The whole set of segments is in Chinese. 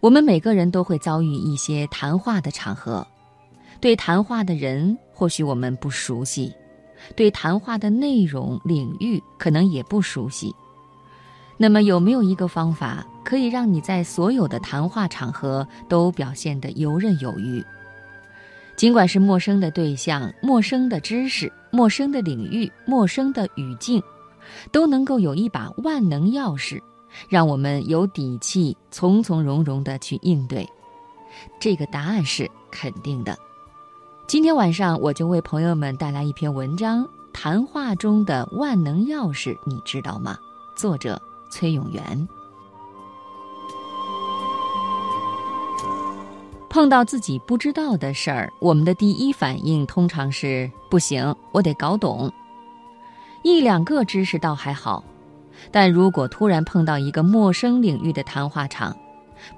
我们每个人都会遭遇一些谈话的场合，对谈话的人或许我们不熟悉，对谈话的内容领域可能也不熟悉。那么有没有一个方法可以让你在所有的谈话场合都表现得游刃有余？尽管是陌生的对象、陌生的知识、陌生的领域、陌生的语境，都能够有一把万能钥匙。让我们有底气，从从容容地去应对。这个答案是肯定的。今天晚上我就为朋友们带来一篇文章：谈话中的万能钥匙，你知道吗？作者崔永元。碰到自己不知道的事儿，我们的第一反应通常是不行，我得搞懂。一两个知识倒还好。但如果突然碰到一个陌生领域的谈话场，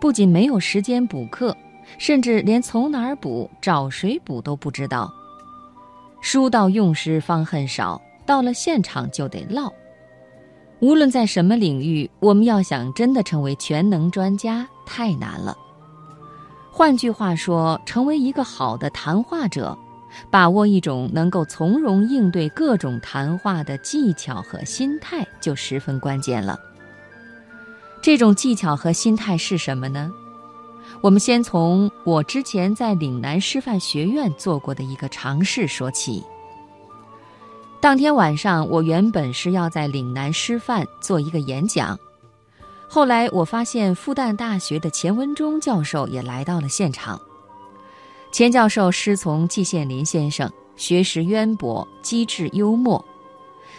不仅没有时间补课，甚至连从哪儿补、找谁补都不知道。书到用时方恨少，到了现场就得唠。无论在什么领域，我们要想真的成为全能专家，太难了。换句话说，成为一个好的谈话者。把握一种能够从容应对各种谈话的技巧和心态，就十分关键了。这种技巧和心态是什么呢？我们先从我之前在岭南师范学院做过的一个尝试说起。当天晚上，我原本是要在岭南师范做一个演讲，后来我发现复旦大学的钱文忠教授也来到了现场。钱教授师从季羡林先生，学识渊博，机智幽默。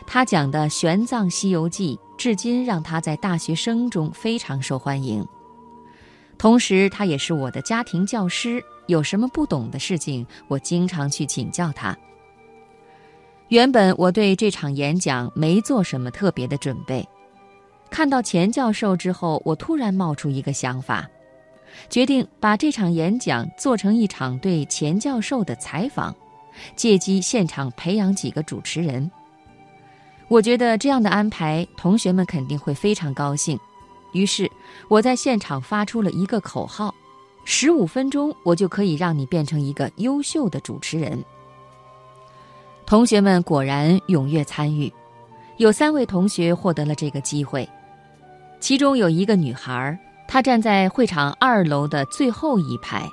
他讲的《玄奘西游记》至今让他在大学生中非常受欢迎。同时，他也是我的家庭教师，有什么不懂的事情，我经常去请教他。原本我对这场演讲没做什么特别的准备，看到钱教授之后，我突然冒出一个想法。决定把这场演讲做成一场对钱教授的采访，借机现场培养几个主持人。我觉得这样的安排，同学们肯定会非常高兴。于是我在现场发出了一个口号：“十五分钟，我就可以让你变成一个优秀的主持人。”同学们果然踊跃参与，有三位同学获得了这个机会，其中有一个女孩。她站在会场二楼的最后一排，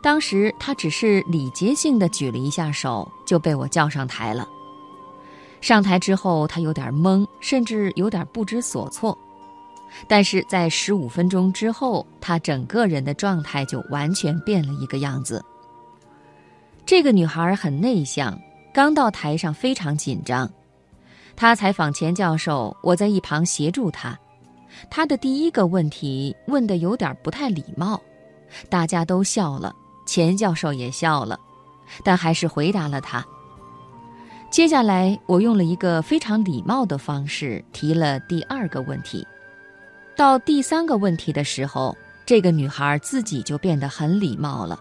当时他只是礼节性的举了一下手，就被我叫上台了。上台之后，他有点懵，甚至有点不知所措。但是在十五分钟之后，他整个人的状态就完全变了一个样子。这个女孩很内向，刚到台上非常紧张。她采访钱教授，我在一旁协助她。他的第一个问题问的有点不太礼貌，大家都笑了，钱教授也笑了，但还是回答了他。接下来，我用了一个非常礼貌的方式提了第二个问题。到第三个问题的时候，这个女孩自己就变得很礼貌了，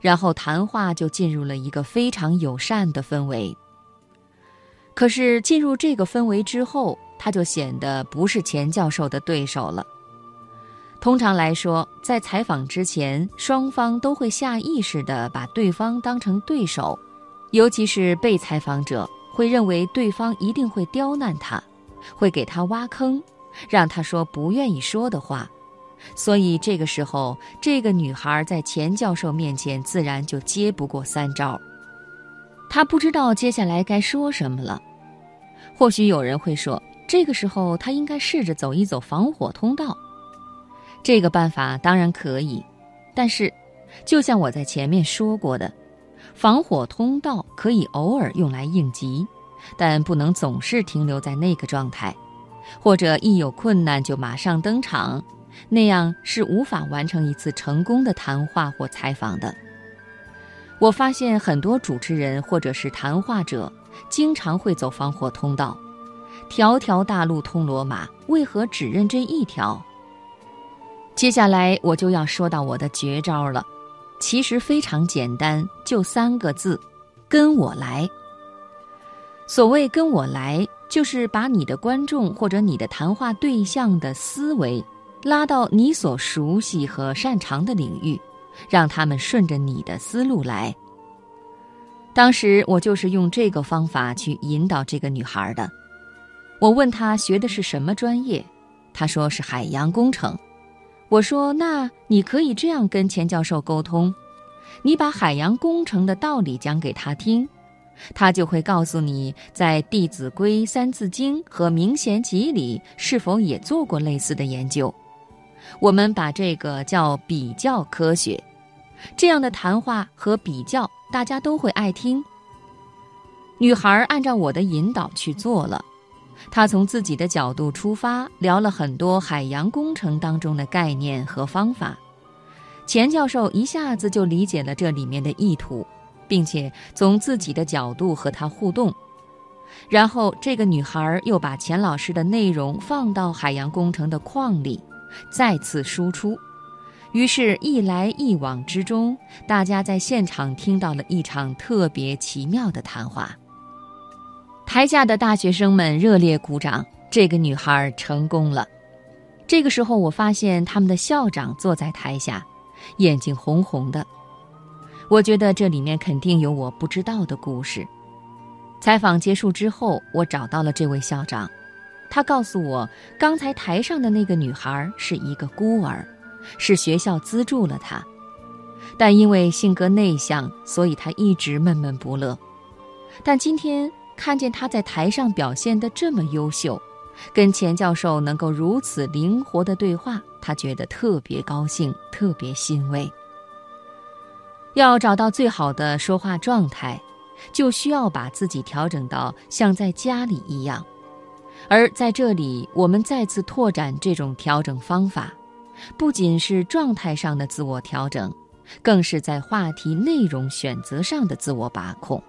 然后谈话就进入了一个非常友善的氛围。可是进入这个氛围之后，他就显得不是钱教授的对手了。通常来说，在采访之前，双方都会下意识地把对方当成对手，尤其是被采访者会认为对方一定会刁难他，会给他挖坑，让他说不愿意说的话。所以这个时候，这个女孩在钱教授面前自然就接不过三招。她不知道接下来该说什么了。或许有人会说。这个时候，他应该试着走一走防火通道。这个办法当然可以，但是，就像我在前面说过的，防火通道可以偶尔用来应急，但不能总是停留在那个状态，或者一有困难就马上登场，那样是无法完成一次成功的谈话或采访的。我发现很多主持人或者是谈话者，经常会走防火通道。条条大路通罗马，为何只认这一条？接下来我就要说到我的绝招了，其实非常简单，就三个字：跟我来。所谓跟我来，就是把你的观众或者你的谈话对象的思维拉到你所熟悉和擅长的领域，让他们顺着你的思路来。当时我就是用这个方法去引导这个女孩的。我问她学的是什么专业，她说是海洋工程。我说：“那你可以这样跟钱教授沟通，你把海洋工程的道理讲给他听，他就会告诉你，在《弟子规》《三字经》和《明贤集》里是否也做过类似的研究。我们把这个叫比较科学，这样的谈话和比较，大家都会爱听。”女孩按照我的引导去做了。他从自己的角度出发，聊了很多海洋工程当中的概念和方法。钱教授一下子就理解了这里面的意图，并且从自己的角度和他互动。然后，这个女孩又把钱老师的内容放到海洋工程的框里，再次输出。于是，一来一往之中，大家在现场听到了一场特别奇妙的谈话。台下的大学生们热烈鼓掌，这个女孩成功了。这个时候，我发现他们的校长坐在台下，眼睛红红的。我觉得这里面肯定有我不知道的故事。采访结束之后，我找到了这位校长，他告诉我，刚才台上的那个女孩是一个孤儿，是学校资助了她，但因为性格内向，所以她一直闷闷不乐。但今天。看见他在台上表现得这么优秀，跟钱教授能够如此灵活的对话，他觉得特别高兴，特别欣慰。要找到最好的说话状态，就需要把自己调整到像在家里一样。而在这里，我们再次拓展这种调整方法，不仅是状态上的自我调整，更是在话题内容选择上的自我把控。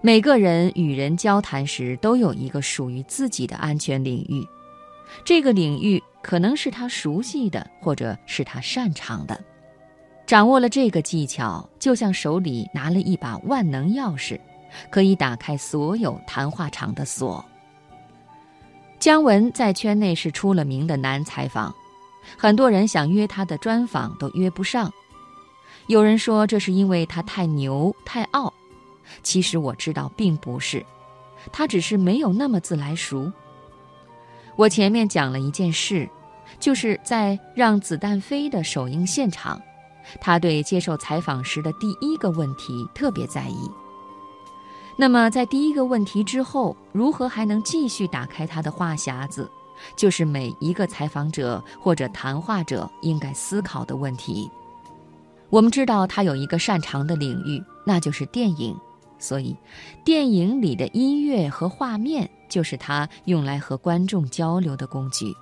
每个人与人交谈时，都有一个属于自己的安全领域，这个领域可能是他熟悉的，或者是他擅长的。掌握了这个技巧，就像手里拿了一把万能钥匙，可以打开所有谈话场的锁。姜文在圈内是出了名的难采访，很多人想约他的专访都约不上。有人说这是因为他太牛太傲。其实我知道并不是，他只是没有那么自来熟。我前面讲了一件事，就是在《让子弹飞》的首映现场，他对接受采访时的第一个问题特别在意。那么在第一个问题之后，如何还能继续打开他的话匣子，就是每一个采访者或者谈话者应该思考的问题。我们知道他有一个擅长的领域，那就是电影。所以，电影里的音乐和画面就是他用来和观众交流的工具。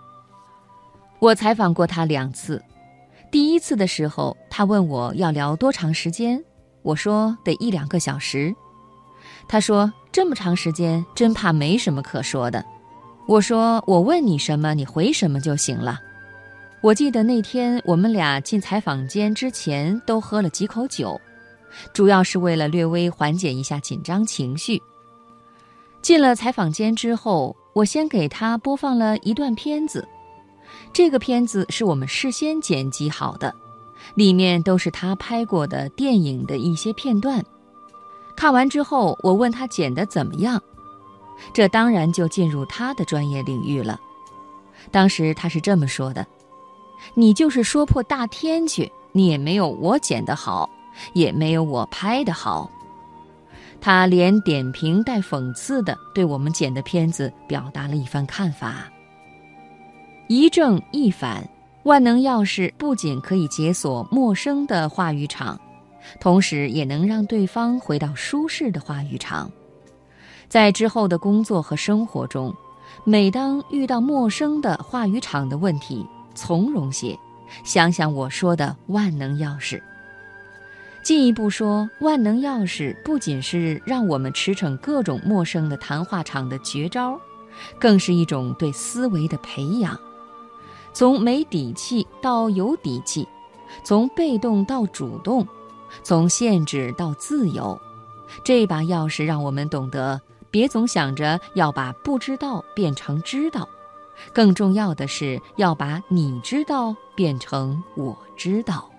我采访过他两次，第一次的时候，他问我要聊多长时间，我说得一两个小时。他说这么长时间，真怕没什么可说的。我说我问你什么，你回什么就行了。我记得那天我们俩进采访间之前都喝了几口酒。主要是为了略微缓解一下紧张情绪。进了采访间之后，我先给他播放了一段片子，这个片子是我们事先剪辑好的，里面都是他拍过的电影的一些片段。看完之后，我问他剪得怎么样，这当然就进入他的专业领域了。当时他是这么说的：“你就是说破大天去，你也没有我剪得好。”也没有我拍的好，他连点评带讽刺的对我们剪的片子表达了一番看法。一正一反，万能钥匙不仅可以解锁陌生的话语场，同时也能让对方回到舒适的话语场。在之后的工作和生活中，每当遇到陌生的话语场的问题，从容些，想想我说的万能钥匙。进一步说，万能钥匙不仅是让我们驰骋各种陌生的谈话场的绝招，更是一种对思维的培养。从没底气到有底气，从被动到主动，从限制到自由，这把钥匙让我们懂得：别总想着要把不知道变成知道，更重要的是要把你知道变成我知道。